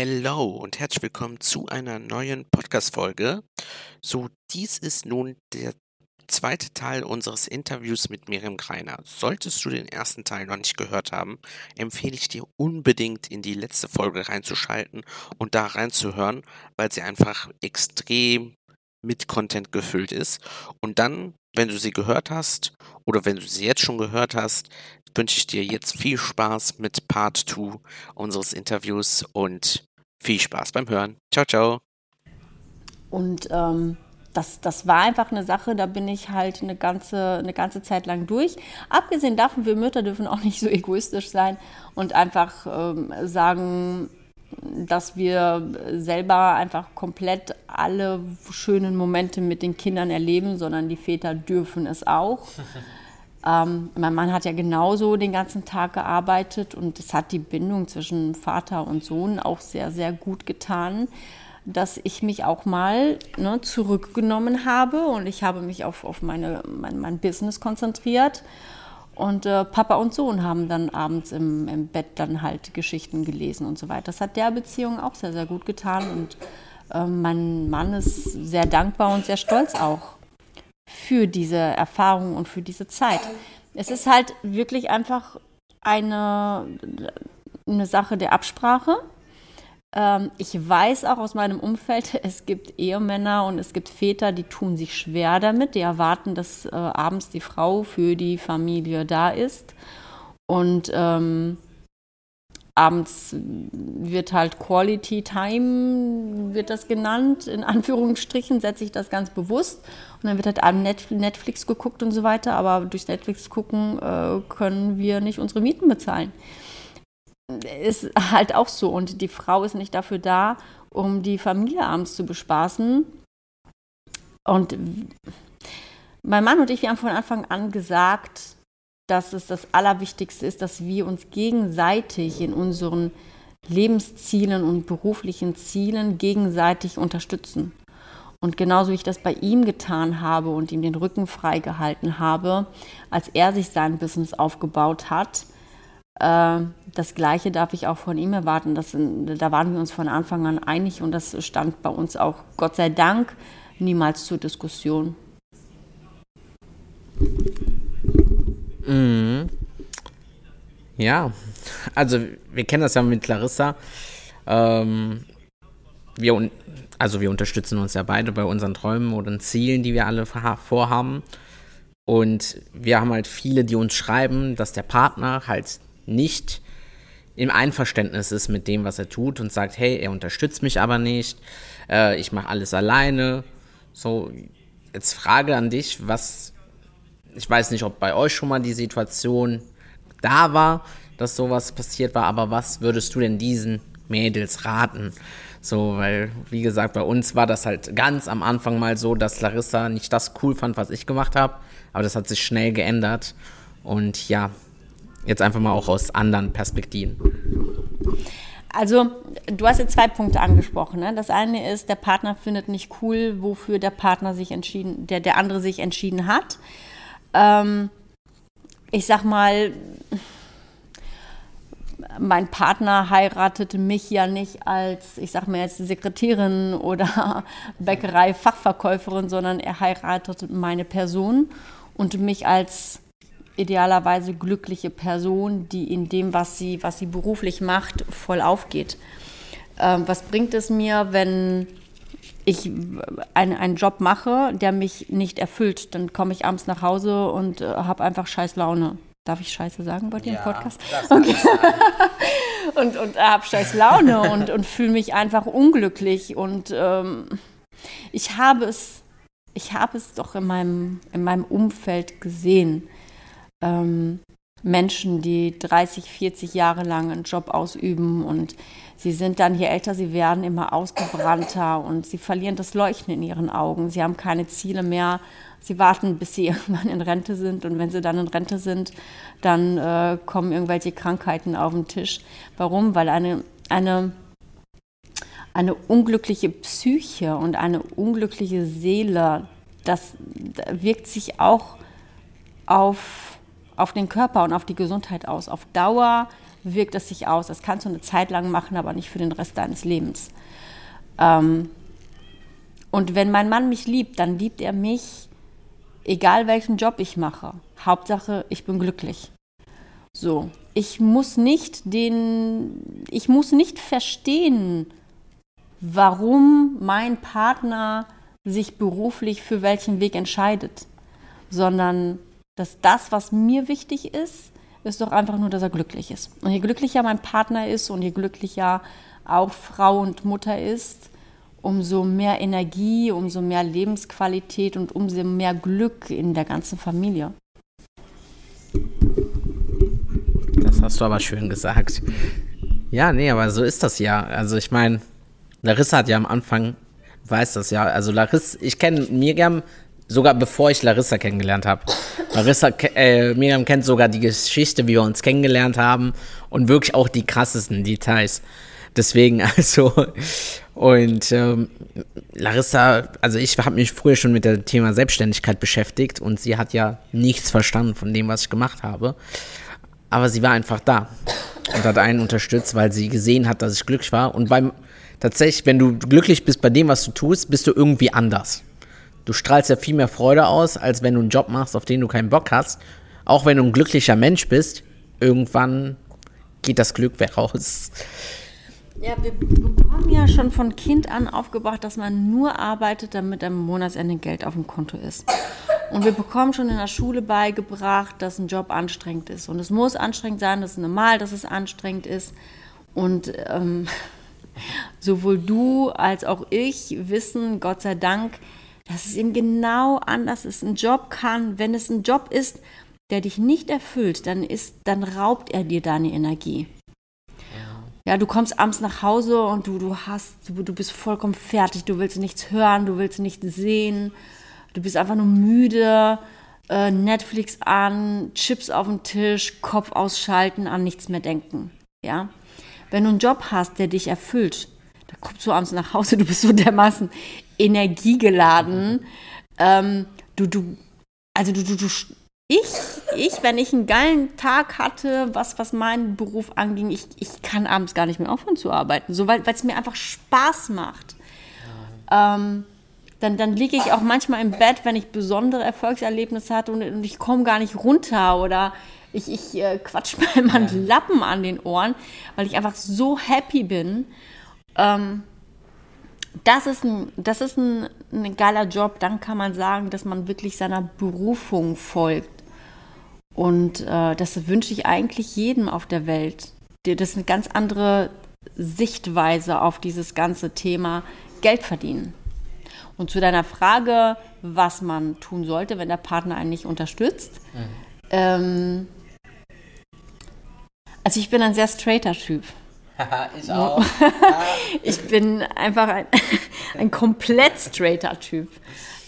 Hello und herzlich willkommen zu einer neuen Podcast-Folge. So, dies ist nun der zweite Teil unseres Interviews mit Miriam Greiner. Solltest du den ersten Teil noch nicht gehört haben, empfehle ich dir unbedingt in die letzte Folge reinzuschalten und da reinzuhören, weil sie einfach extrem mit Content gefüllt ist. Und dann, wenn du sie gehört hast oder wenn du sie jetzt schon gehört hast, wünsche ich dir jetzt viel Spaß mit Part 2 unseres Interviews und viel Spaß beim Hören. Ciao, ciao. Und ähm, das, das war einfach eine Sache, da bin ich halt eine ganze, eine ganze Zeit lang durch. Abgesehen davon, wir Mütter dürfen auch nicht so egoistisch sein und einfach ähm, sagen, dass wir selber einfach komplett alle schönen Momente mit den Kindern erleben, sondern die Väter dürfen es auch. Ähm, mein Mann hat ja genauso den ganzen Tag gearbeitet und es hat die Bindung zwischen Vater und Sohn auch sehr, sehr gut getan, dass ich mich auch mal ne, zurückgenommen habe und ich habe mich auf, auf meine, mein, mein Business konzentriert. Und äh, Papa und Sohn haben dann abends im, im Bett dann halt Geschichten gelesen und so weiter. Das hat der Beziehung auch sehr, sehr gut getan und äh, mein Mann ist sehr dankbar und sehr stolz auch für diese Erfahrung und für diese Zeit. Es ist halt wirklich einfach eine, eine Sache der Absprache. Ähm, ich weiß auch aus meinem Umfeld, es gibt Ehemänner und es gibt Väter, die tun sich schwer damit, die erwarten, dass äh, abends die Frau für die Familie da ist. Und ähm, abends wird halt Quality Time, wird das genannt, in Anführungsstrichen setze ich das ganz bewusst. Und dann wird halt an Netflix geguckt und so weiter, aber durch Netflix gucken äh, können wir nicht unsere Mieten bezahlen. Ist halt auch so. Und die Frau ist nicht dafür da, um die Familie abends zu bespaßen. Und mein Mann und ich, wir haben von Anfang an gesagt, dass es das Allerwichtigste ist, dass wir uns gegenseitig in unseren Lebenszielen und beruflichen Zielen gegenseitig unterstützen. Und genauso wie ich das bei ihm getan habe und ihm den Rücken freigehalten habe, als er sich sein Business aufgebaut hat, äh, das Gleiche darf ich auch von ihm erwarten. Das, da waren wir uns von Anfang an einig und das stand bei uns auch, Gott sei Dank, niemals zur Diskussion. Mhm. Ja, also wir kennen das ja mit Clarissa. Ähm, wir, also wir unterstützen uns ja beide bei unseren Träumen oder Zielen, die wir alle vorhaben. Und wir haben halt viele, die uns schreiben, dass der Partner halt nicht im Einverständnis ist mit dem, was er tut und sagt, hey, er unterstützt mich aber nicht, äh, ich mache alles alleine. So, jetzt Frage an dich, was ich weiß nicht, ob bei euch schon mal die Situation da war, dass sowas passiert war, aber was würdest du denn diesen Mädels raten? So, weil, wie gesagt, bei uns war das halt ganz am Anfang mal so, dass Larissa nicht das cool fand, was ich gemacht habe, aber das hat sich schnell geändert. Und ja, jetzt einfach mal auch aus anderen Perspektiven. Also, du hast jetzt zwei Punkte angesprochen. Ne? Das eine ist, der Partner findet nicht cool, wofür der Partner sich entschieden, der, der andere sich entschieden hat. Ähm, ich sag mal, mein Partner heiratete mich ja nicht als, ich sag mal jetzt Sekretärin oder Bäckerei-Fachverkäuferin, sondern er heiratete meine Person und mich als idealerweise glückliche Person, die in dem, was sie, was sie beruflich macht, voll aufgeht. Ähm, was bringt es mir, wenn ich ein, einen Job mache, der mich nicht erfüllt, dann komme ich abends nach Hause und äh, habe einfach scheiß Laune. Darf ich Scheiße sagen bei dir ja, im Podcast? Okay. und und habe scheiß Laune und, und fühle mich einfach unglücklich. Und ähm, ich habe es, ich habe es doch in meinem, in meinem Umfeld gesehen. ähm, Menschen, die 30, 40 Jahre lang einen Job ausüben und sie sind dann, je älter sie werden, immer ausgebrannter und sie verlieren das Leuchten in ihren Augen. Sie haben keine Ziele mehr. Sie warten, bis sie irgendwann in Rente sind und wenn sie dann in Rente sind, dann äh, kommen irgendwelche Krankheiten auf den Tisch. Warum? Weil eine, eine, eine unglückliche Psyche und eine unglückliche Seele, das wirkt sich auch auf auf den Körper und auf die Gesundheit aus. Auf Dauer wirkt es sich aus. Das kannst du eine Zeit lang machen, aber nicht für den Rest deines Lebens. Ähm, und wenn mein Mann mich liebt, dann liebt er mich, egal welchen Job ich mache. Hauptsache, ich bin glücklich. So, ich muss nicht den, ich muss nicht verstehen, warum mein Partner sich beruflich für welchen Weg entscheidet, sondern dass das, was mir wichtig ist, ist doch einfach nur, dass er glücklich ist. Und je glücklicher mein Partner ist und je glücklicher auch Frau und Mutter ist, umso mehr Energie, umso mehr Lebensqualität und umso mehr Glück in der ganzen Familie. Das hast du aber schön gesagt. Ja, nee, aber so ist das ja. Also ich meine, Larissa hat ja am Anfang, weiß das ja, also Larissa, ich kenne Miriam sogar bevor ich Larissa kennengelernt habe. Larissa, äh, Miriam kennt sogar die Geschichte, wie wir uns kennengelernt haben und wirklich auch die krassesten Details. Deswegen also und ähm, Larissa, also ich habe mich früher schon mit dem Thema Selbstständigkeit beschäftigt und sie hat ja nichts verstanden von dem, was ich gemacht habe. Aber sie war einfach da und hat einen unterstützt, weil sie gesehen hat, dass ich glücklich war. Und beim tatsächlich, wenn du glücklich bist bei dem, was du tust, bist du irgendwie anders du strahlst ja viel mehr Freude aus, als wenn du einen Job machst, auf den du keinen Bock hast. Auch wenn du ein glücklicher Mensch bist, irgendwann geht das Glück weg raus. Ja, wir bekommen ja schon von Kind an aufgebracht, dass man nur arbeitet, damit am Monatsende Geld auf dem Konto ist. Und wir bekommen schon in der Schule beigebracht, dass ein Job anstrengend ist. Und es muss anstrengend sein, das ist normal, dass es anstrengend ist. Und ähm, sowohl du als auch ich wissen, Gott sei Dank, dass es eben genau anders ist. Ein Job kann, wenn es ein Job ist, der dich nicht erfüllt, dann ist, dann raubt er dir deine Energie. Ja, du kommst abends nach Hause und du, du hast, du, du bist vollkommen fertig, du willst nichts hören, du willst nichts sehen, du bist einfach nur müde, äh, Netflix an, Chips auf dem Tisch, Kopf ausschalten, an nichts mehr denken. Ja, wenn du einen Job hast, der dich erfüllt, da kommst du abends nach Hause, du bist so dermaßen energiegeladen. Ähm, du, du, also du, du, du, ich, ich, wenn ich einen geilen Tag hatte, was, was meinen Beruf anging, ich, ich kann abends gar nicht mehr aufhören zu arbeiten, so, weil es mir einfach Spaß macht. Ähm, dann, dann liege ich auch manchmal im Bett, wenn ich besondere Erfolgserlebnisse hatte und, und ich komme gar nicht runter oder ich, ich äh, quatsch mir immer einen Lappen an den Ohren, weil ich einfach so happy bin. Ähm, das ist, ein, das ist ein, ein geiler Job. Dann kann man sagen, dass man wirklich seiner Berufung folgt. Und äh, das wünsche ich eigentlich jedem auf der Welt. Das ist eine ganz andere Sichtweise auf dieses ganze Thema Geld verdienen. Und zu deiner Frage, was man tun sollte, wenn der Partner einen nicht unterstützt. Mhm. Ähm, also ich bin ein sehr straighter Typ. ich auch. ich bin einfach ein, ein komplett straighter Typ.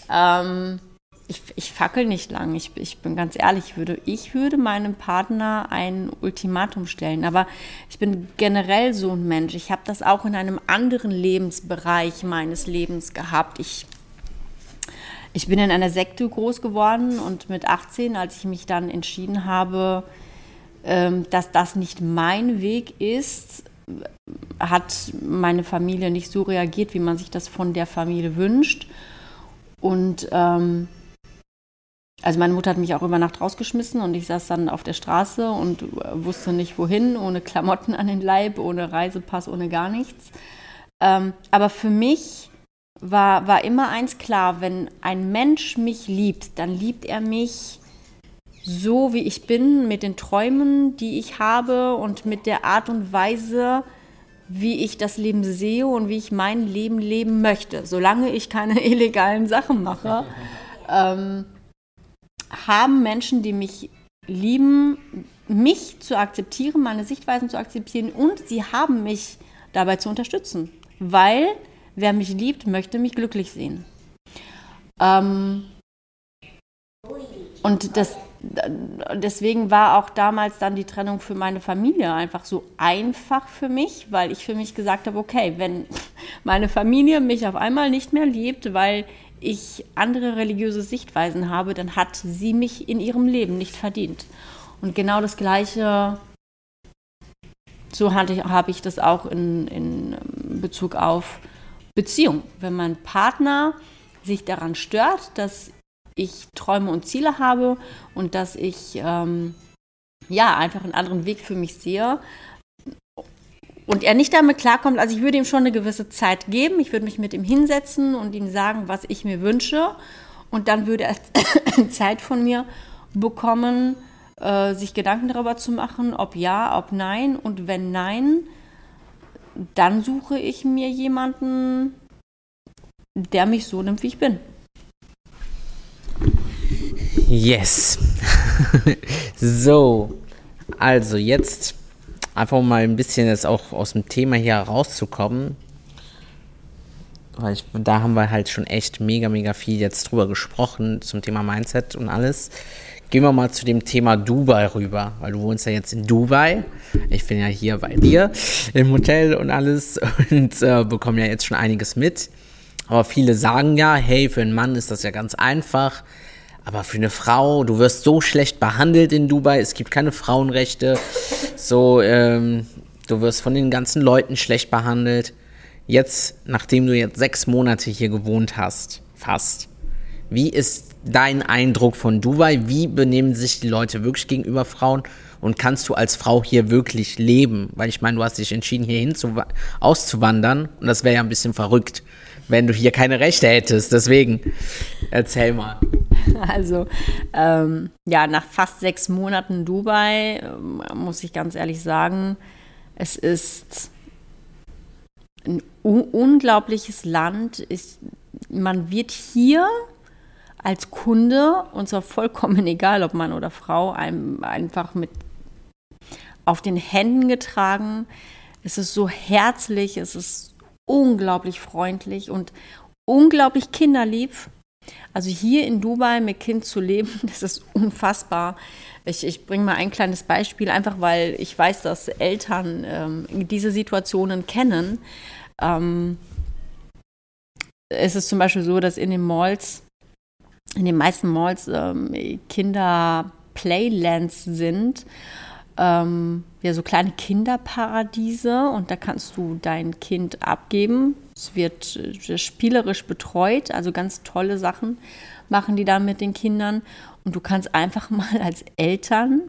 Ähm, ich, ich fackel nicht lang. Ich, ich bin ganz ehrlich, ich würde, ich würde meinem Partner ein Ultimatum stellen. Aber ich bin generell so ein Mensch. Ich habe das auch in einem anderen Lebensbereich meines Lebens gehabt. Ich, ich bin in einer Sekte groß geworden und mit 18, als ich mich dann entschieden habe, ähm, dass das nicht mein Weg ist, hat meine Familie nicht so reagiert, wie man sich das von der Familie wünscht. Und ähm, also meine Mutter hat mich auch über Nacht rausgeschmissen und ich saß dann auf der Straße und wusste nicht wohin, ohne Klamotten an den Leib, ohne Reisepass, ohne gar nichts. Ähm, aber für mich war, war immer eins klar, wenn ein Mensch mich liebt, dann liebt er mich so, wie ich bin, mit den Träumen, die ich habe und mit der Art und Weise, wie ich das Leben sehe und wie ich mein Leben leben möchte. Solange ich keine illegalen Sachen mache, ähm, haben Menschen, die mich lieben, mich zu akzeptieren, meine Sichtweisen zu akzeptieren und sie haben mich dabei zu unterstützen, weil wer mich liebt, möchte mich glücklich sehen. Ähm, und das, deswegen war auch damals dann die Trennung für meine Familie einfach so einfach für mich, weil ich für mich gesagt habe, okay, wenn meine Familie mich auf einmal nicht mehr liebt, weil ich andere religiöse Sichtweisen habe, dann hat sie mich in ihrem Leben nicht verdient. Und genau das Gleiche, so habe ich das auch in, in Bezug auf Beziehung. Wenn mein Partner sich daran stört, dass ich Träume und Ziele habe und dass ich ähm, ja einfach einen anderen Weg für mich sehe und er nicht damit klarkommt, also ich würde ihm schon eine gewisse Zeit geben, ich würde mich mit ihm hinsetzen und ihm sagen, was ich mir wünsche. Und dann würde er Zeit von mir bekommen, äh, sich Gedanken darüber zu machen, ob ja, ob nein. Und wenn nein, dann suche ich mir jemanden, der mich so nimmt, wie ich bin. Yes. so, also jetzt einfach mal ein bisschen jetzt auch aus dem Thema hier rauszukommen. Weil ich, da haben wir halt schon echt mega, mega viel jetzt drüber gesprochen zum Thema Mindset und alles. Gehen wir mal zu dem Thema Dubai rüber, weil du wohnst ja jetzt in Dubai. Ich bin ja hier bei dir im Hotel und alles und äh, bekomme ja jetzt schon einiges mit. Aber viele sagen ja, hey, für einen Mann ist das ja ganz einfach. Aber für eine Frau, du wirst so schlecht behandelt in Dubai, es gibt keine Frauenrechte. So, ähm, du wirst von den ganzen Leuten schlecht behandelt. Jetzt, nachdem du jetzt sechs Monate hier gewohnt hast, fast, wie ist dein Eindruck von Dubai? Wie benehmen sich die Leute wirklich gegenüber Frauen? Und kannst du als Frau hier wirklich leben? Weil ich meine, du hast dich entschieden, hierhin zu, auszuwandern. Und das wäre ja ein bisschen verrückt, wenn du hier keine Rechte hättest. Deswegen, erzähl mal. Also ähm, ja, nach fast sechs Monaten Dubai ähm, muss ich ganz ehrlich sagen, es ist ein unglaubliches Land. Ich, man wird hier als Kunde, und zwar vollkommen egal, ob Mann oder Frau, einem einfach mit auf den Händen getragen. Es ist so herzlich, es ist unglaublich freundlich und unglaublich kinderlieb. Also hier in Dubai mit Kind zu leben, das ist unfassbar. Ich, ich bringe mal ein kleines Beispiel, einfach weil ich weiß, dass Eltern ähm, diese Situationen kennen. Ähm, es ist zum Beispiel so, dass in den Malls, in den meisten Malls ähm, Kinder Playlands sind ähm, ja, so kleine Kinderparadiese und da kannst du dein Kind abgeben. Es wird äh, spielerisch betreut, also ganz tolle Sachen machen die da mit den Kindern. Und du kannst einfach mal als Eltern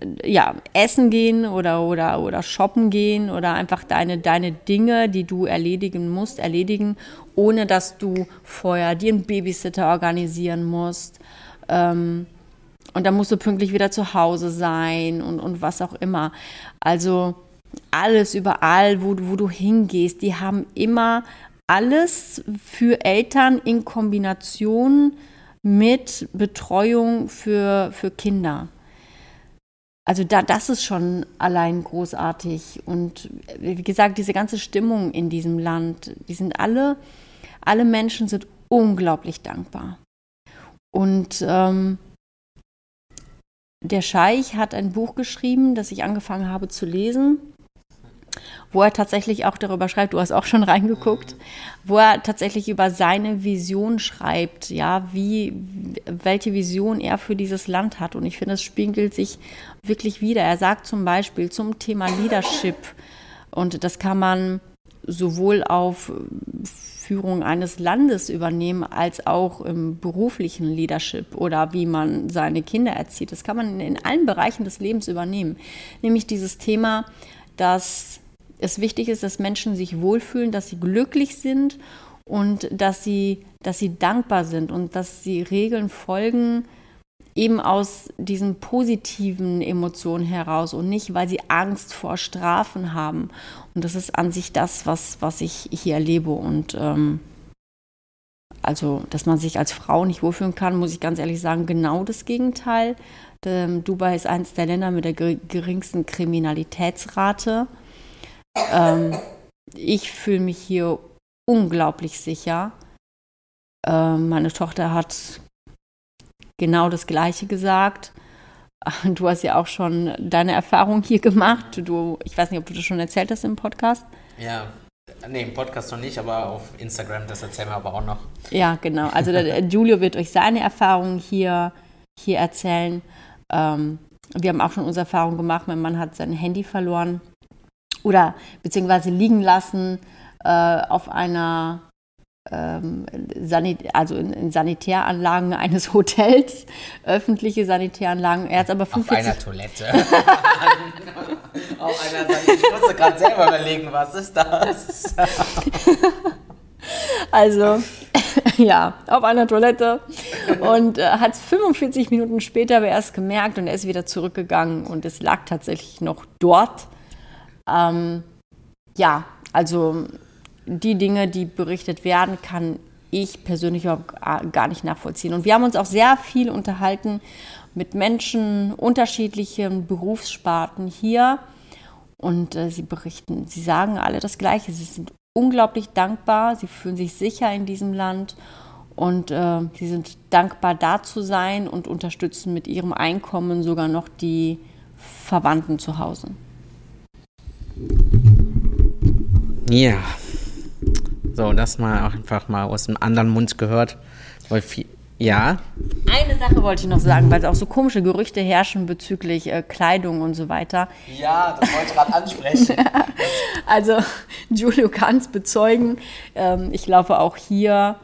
äh, ja, essen gehen oder, oder, oder shoppen gehen oder einfach deine, deine Dinge, die du erledigen musst, erledigen, ohne dass du vorher dir einen Babysitter organisieren musst. Ähm, und dann musst du pünktlich wieder zu Hause sein und, und was auch immer. Also alles überall, wo, wo du hingehst, die haben immer alles für Eltern in Kombination mit Betreuung für, für Kinder. Also da, das ist schon allein großartig. Und wie gesagt, diese ganze Stimmung in diesem Land, die sind alle, alle Menschen sind unglaublich dankbar. Und ähm, der Scheich hat ein Buch geschrieben, das ich angefangen habe zu lesen, wo er tatsächlich auch darüber schreibt, du hast auch schon reingeguckt, wo er tatsächlich über seine Vision schreibt, ja, wie, welche Vision er für dieses Land hat. Und ich finde, es spiegelt sich wirklich wieder. Er sagt zum Beispiel zum Thema Leadership, und das kann man sowohl auf Führung eines Landes übernehmen, als auch im beruflichen Leadership oder wie man seine Kinder erzieht. Das kann man in allen Bereichen des Lebens übernehmen. Nämlich dieses Thema, dass es wichtig ist, dass Menschen sich wohlfühlen, dass sie glücklich sind und dass sie, dass sie dankbar sind und dass sie Regeln folgen, eben aus diesen positiven Emotionen heraus und nicht, weil sie Angst vor Strafen haben. Und das ist an sich das, was, was ich hier erlebe. Und ähm, also dass man sich als Frau nicht wohlfühlen kann, muss ich ganz ehrlich sagen, genau das Gegenteil. Ähm, Dubai ist eines der Länder mit der geringsten Kriminalitätsrate. Ähm, ich fühle mich hier unglaublich sicher. Ähm, meine Tochter hat genau das Gleiche gesagt. Du hast ja auch schon deine Erfahrung hier gemacht. Du, ich weiß nicht, ob du das schon erzählt hast im Podcast. Ja, nee, im Podcast noch nicht, aber auf Instagram, das erzählen wir aber auch noch. Ja, genau. Also Julio wird euch seine Erfahrungen hier, hier erzählen. Ähm, wir haben auch schon unsere Erfahrung gemacht, mein Mann hat sein Handy verloren oder beziehungsweise liegen lassen äh, auf einer ähm, also in, in, Sanitäranlagen eines Hotels, öffentliche Sanitäranlagen. Er hat aber 45 Auf einer Toilette. auf einer Sanitär. Ich musste gerade selber überlegen, was ist das? also, ja, auf einer Toilette. Und äh, hat es 45 Minuten später aber erst gemerkt und er ist wieder zurückgegangen und es lag tatsächlich noch dort. Ähm, ja, also die Dinge, die berichtet werden, kann ich persönlich auch gar nicht nachvollziehen. Und wir haben uns auch sehr viel unterhalten mit Menschen unterschiedlichen Berufssparten hier. Und äh, sie berichten, sie sagen alle das Gleiche. Sie sind unglaublich dankbar, sie fühlen sich sicher in diesem Land und äh, sie sind dankbar, da zu sein und unterstützen mit ihrem Einkommen sogar noch die Verwandten zu Hause. Ja, so, das mal auch einfach mal aus dem anderen Mund gehört. Weil viel, ja. Eine Sache wollte ich noch sagen, weil auch so komische Gerüchte herrschen bezüglich äh, Kleidung und so weiter. Ja, das wollte ich gerade ansprechen. also, Giulio kann es bezeugen. Ähm, ich laufe auch hier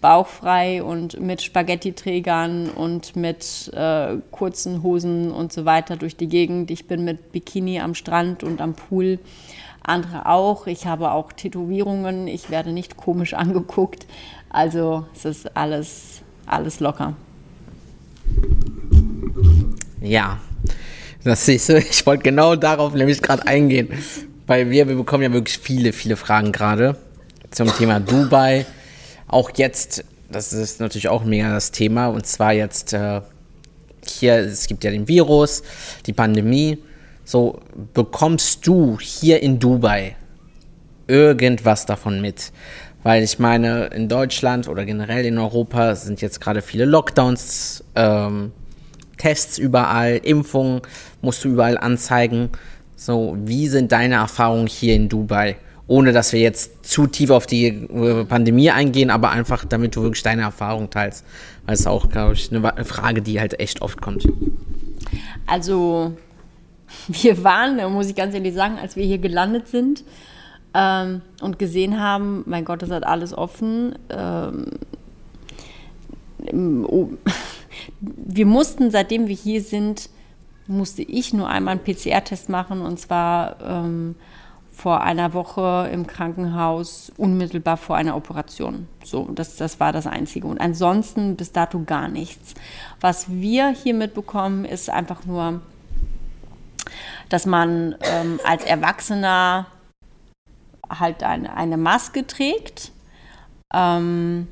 bauchfrei und mit Spaghetti-Trägern und mit äh, kurzen Hosen und so weiter durch die Gegend. Ich bin mit Bikini am Strand und am Pool andere auch. Ich habe auch Tätowierungen, ich werde nicht komisch angeguckt. Also es ist alles, alles locker. Ja, das siehst du. Ich wollte genau darauf nämlich gerade eingehen. Weil wir, wir bekommen ja wirklich viele, viele Fragen gerade zum Thema Dubai. Auch jetzt, das ist natürlich auch mega das Thema. Und zwar jetzt äh, hier, es gibt ja den Virus, die Pandemie. So, bekommst du hier in Dubai irgendwas davon mit? Weil ich meine, in Deutschland oder generell in Europa sind jetzt gerade viele Lockdowns, ähm, Tests überall, Impfungen musst du überall anzeigen. So, wie sind deine Erfahrungen hier in Dubai? Ohne dass wir jetzt zu tief auf die äh, Pandemie eingehen, aber einfach, damit du wirklich deine Erfahrung teilst. Weil es auch, glaube ich, eine Frage, die halt echt oft kommt. Also, wir waren, muss ich ganz ehrlich sagen, als wir hier gelandet sind ähm, und gesehen haben, mein Gott, das hat alles offen. Ähm, oh, wir mussten, seitdem wir hier sind, musste ich nur einmal einen PCR-Test machen und zwar ähm, vor einer Woche im Krankenhaus, unmittelbar vor einer Operation. So, das, das war das Einzige. Und ansonsten bis dato gar nichts. Was wir hier mitbekommen, ist einfach nur dass man ähm, als Erwachsener halt eine, eine Maske trägt. Ähm,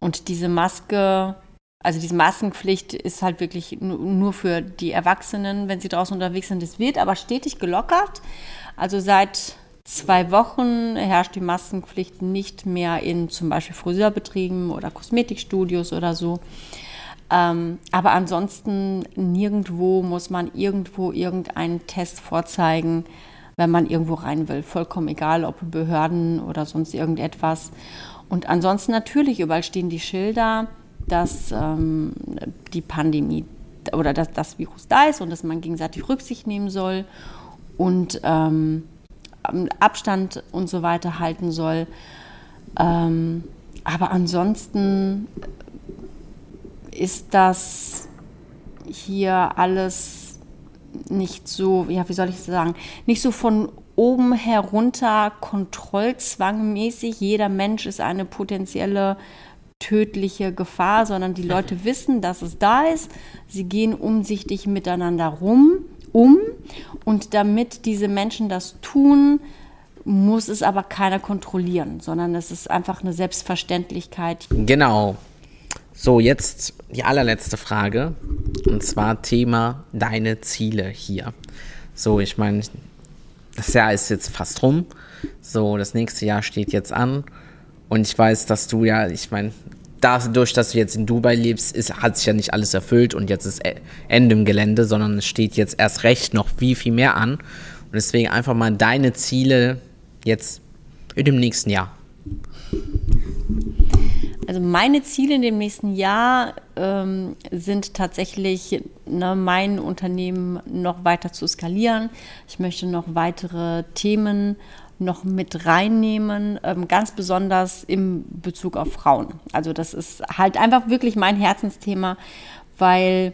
und diese Maske, also diese Maskenpflicht ist halt wirklich nur für die Erwachsenen, wenn sie draußen unterwegs sind. Es wird aber stetig gelockert. Also seit zwei Wochen herrscht die Maskenpflicht nicht mehr in zum Beispiel Friseurbetrieben oder Kosmetikstudios oder so. Ähm, aber ansonsten nirgendwo muss man irgendwo irgendeinen Test vorzeigen, wenn man irgendwo rein will. Vollkommen egal, ob Behörden oder sonst irgendetwas. Und ansonsten natürlich, überall stehen die Schilder, dass ähm, die Pandemie oder dass das Virus da ist und dass man gegenseitig Rücksicht nehmen soll und ähm, Abstand und so weiter halten soll. Ähm, aber ansonsten ist das hier alles nicht so, ja, wie soll ich sagen, nicht so von oben herunter kontrollzwangmäßig. Jeder Mensch ist eine potenzielle tödliche Gefahr, sondern die Leute wissen, dass es da ist. Sie gehen umsichtig miteinander rum, um. Und damit diese Menschen das tun, muss es aber keiner kontrollieren, sondern es ist einfach eine Selbstverständlichkeit. Genau. So, jetzt die allerletzte Frage. Und zwar Thema deine Ziele hier. So, ich meine, das Jahr ist jetzt fast rum. So, das nächste Jahr steht jetzt an. Und ich weiß, dass du ja, ich meine, dadurch, dass du jetzt in Dubai lebst, ist, hat sich ja nicht alles erfüllt und jetzt ist Ende im Gelände, sondern es steht jetzt erst recht noch viel, viel mehr an. Und deswegen einfach mal deine Ziele jetzt in dem nächsten Jahr. Also meine Ziele in dem nächsten Jahr ähm, sind tatsächlich, ne, mein Unternehmen noch weiter zu skalieren. Ich möchte noch weitere Themen noch mit reinnehmen, ähm, ganz besonders im Bezug auf Frauen. Also das ist halt einfach wirklich mein Herzensthema, weil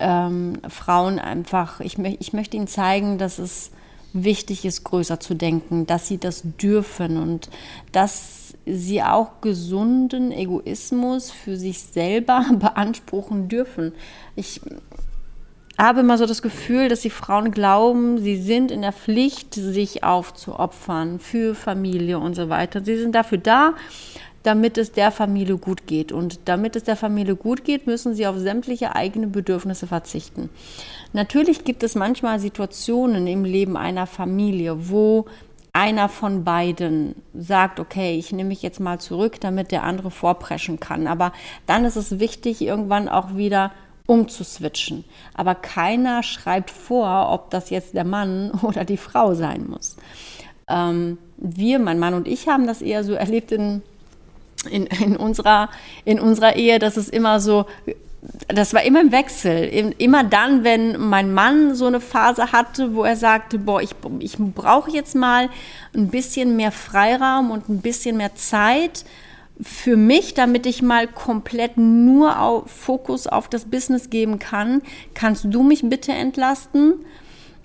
ähm, Frauen einfach, ich, ich möchte ihnen zeigen, dass es wichtig ist, größer zu denken, dass sie das dürfen und dass sie auch gesunden Egoismus für sich selber beanspruchen dürfen. Ich habe immer so das Gefühl, dass die Frauen glauben, sie sind in der Pflicht, sich aufzuopfern für Familie und so weiter. Sie sind dafür da, damit es der Familie gut geht. Und damit es der Familie gut geht, müssen sie auf sämtliche eigene Bedürfnisse verzichten. Natürlich gibt es manchmal Situationen im Leben einer Familie, wo einer von beiden sagt, okay, ich nehme mich jetzt mal zurück, damit der andere vorpreschen kann. Aber dann ist es wichtig, irgendwann auch wieder umzuswitchen. Aber keiner schreibt vor, ob das jetzt der Mann oder die Frau sein muss. Ähm, wir, mein Mann und ich, haben das eher so erlebt in, in, in, unserer, in unserer Ehe, dass es immer so, das war immer im Wechsel. Immer dann, wenn mein Mann so eine Phase hatte, wo er sagte, boah, ich, ich brauche jetzt mal ein bisschen mehr Freiraum und ein bisschen mehr Zeit, für mich, damit ich mal komplett nur auf Fokus auf das Business geben kann, kannst du mich bitte entlasten?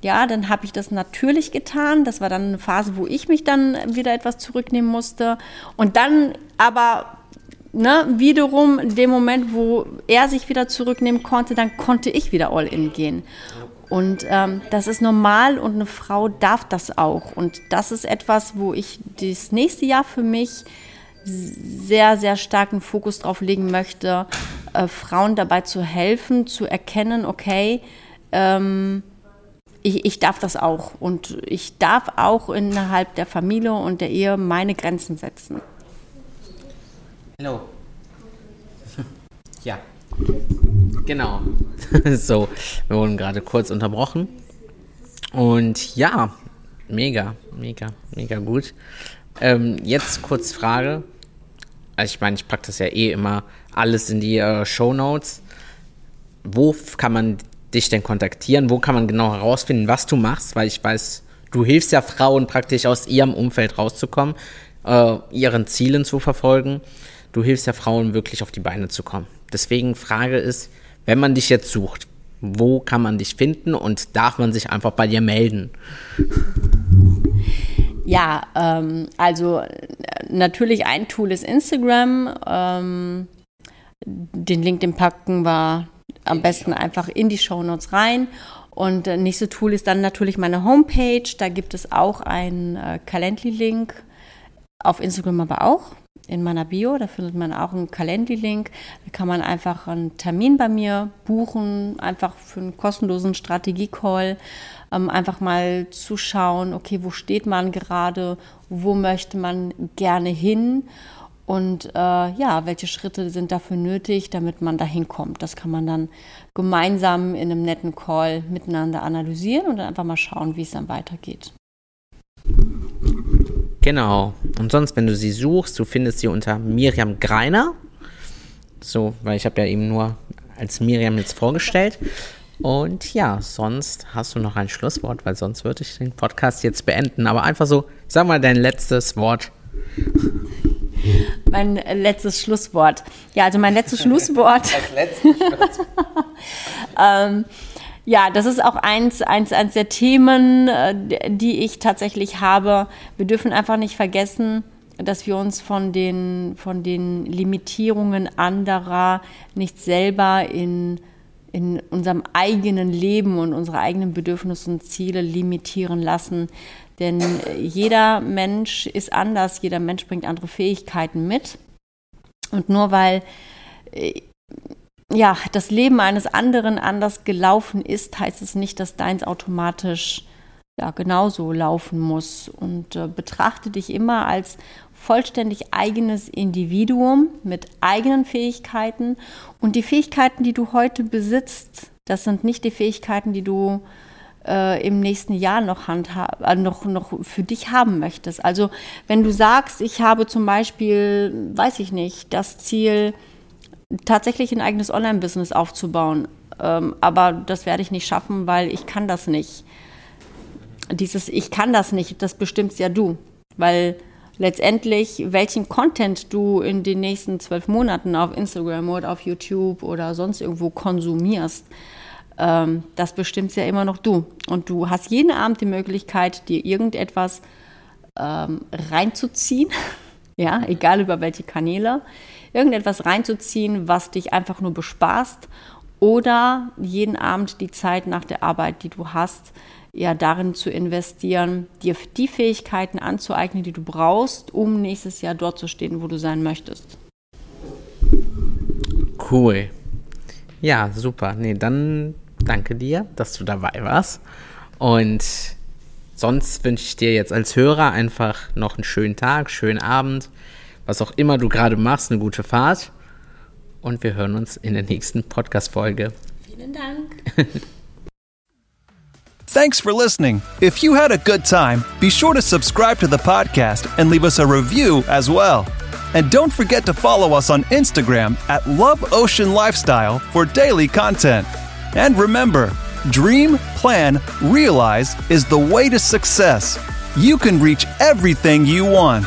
Ja, dann habe ich das natürlich getan. Das war dann eine Phase, wo ich mich dann wieder etwas zurücknehmen musste. Und dann aber ne, wiederum in dem Moment, wo er sich wieder zurücknehmen konnte, dann konnte ich wieder all in gehen. Und ähm, das ist normal und eine Frau darf das auch. Und das ist etwas, wo ich das nächste Jahr für mich sehr, sehr starken Fokus drauf legen möchte, äh, Frauen dabei zu helfen, zu erkennen, okay, ähm, ich, ich darf das auch und ich darf auch innerhalb der Familie und der Ehe meine Grenzen setzen. Hallo. Ja. Genau. so, wir wurden gerade kurz unterbrochen. Und ja, mega, mega, mega gut. Ähm, jetzt kurz Frage also ich meine, ich packe das ja eh immer alles in die äh, Show Notes. Wo kann man dich denn kontaktieren? Wo kann man genau herausfinden, was du machst? Weil ich weiß, du hilfst ja Frauen praktisch aus ihrem Umfeld rauszukommen, äh, ihren Zielen zu verfolgen. Du hilfst ja Frauen wirklich auf die Beine zu kommen. Deswegen Frage ist, wenn man dich jetzt sucht, wo kann man dich finden und darf man sich einfach bei dir melden? Ja, ähm, also natürlich ein Tool ist Instagram. Ähm, den Link, den packen wir am besten einfach in die Show Notes rein. Und äh, nächste Tool ist dann natürlich meine Homepage. Da gibt es auch einen äh, Calendly-Link. Auf Instagram aber auch in meiner Bio. Da findet man auch einen Calendly-Link. Da kann man einfach einen Termin bei mir buchen, einfach für einen kostenlosen Strategie-Call ähm, einfach mal zu schauen, okay, wo steht man gerade, wo möchte man gerne hin und äh, ja, welche Schritte sind dafür nötig, damit man dahin kommt. Das kann man dann gemeinsam in einem netten Call miteinander analysieren und dann einfach mal schauen, wie es dann weitergeht. Genau. Und sonst, wenn du sie suchst, du findest sie unter Miriam Greiner. So, weil ich habe ja eben nur als Miriam jetzt vorgestellt. Und ja, sonst hast du noch ein Schlusswort, weil sonst würde ich den Podcast jetzt beenden. Aber einfach so, sag mal dein letztes Wort. Mein letztes Schlusswort. Ja, also mein letztes Schlusswort. Das letzte Schlusswort. ähm, ja, das ist auch eins, eins, eins der Themen, äh, die ich tatsächlich habe. Wir dürfen einfach nicht vergessen, dass wir uns von den, von den Limitierungen anderer nicht selber in in unserem eigenen Leben und unsere eigenen Bedürfnisse und Ziele limitieren lassen. Denn jeder Mensch ist anders, jeder Mensch bringt andere Fähigkeiten mit. Und nur weil äh, ja, das Leben eines anderen anders gelaufen ist, heißt es nicht, dass deins automatisch ja, genauso laufen muss. Und äh, betrachte dich immer als vollständig eigenes Individuum mit eigenen Fähigkeiten. Und die Fähigkeiten, die du heute besitzt, das sind nicht die Fähigkeiten, die du äh, im nächsten Jahr noch, handhab, äh, noch, noch für dich haben möchtest. Also wenn du sagst, ich habe zum Beispiel, weiß ich nicht, das Ziel, tatsächlich ein eigenes Online-Business aufzubauen, ähm, aber das werde ich nicht schaffen, weil ich kann das nicht. Dieses Ich kann das nicht, das bestimmst ja du, weil letztendlich, welchen Content du in den nächsten zwölf Monaten auf Instagram oder auf YouTube oder sonst irgendwo konsumierst, ähm, das bestimmt ja immer noch du. Und du hast jeden Abend die Möglichkeit, dir irgendetwas ähm, reinzuziehen, ja, egal über welche Kanäle, irgendetwas reinzuziehen, was dich einfach nur bespaßt oder jeden Abend die Zeit nach der Arbeit, die du hast, ja darin zu investieren, dir die Fähigkeiten anzueignen, die du brauchst, um nächstes Jahr dort zu stehen, wo du sein möchtest. Cool. Ja, super. Nee, dann danke dir, dass du dabei warst. Und sonst wünsche ich dir jetzt als Hörer einfach noch einen schönen Tag, schönen Abend, was auch immer du gerade machst, eine gute Fahrt. Und wir hören uns in der nächsten Podcast-Folge. Vielen Dank. Thanks for listening. If you had a good time, be sure to subscribe to the podcast and leave us a review as well. And don't forget to follow us on Instagram at Love Ocean Lifestyle for daily content. And remember, dream, plan, realize is the way to success. You can reach everything you want.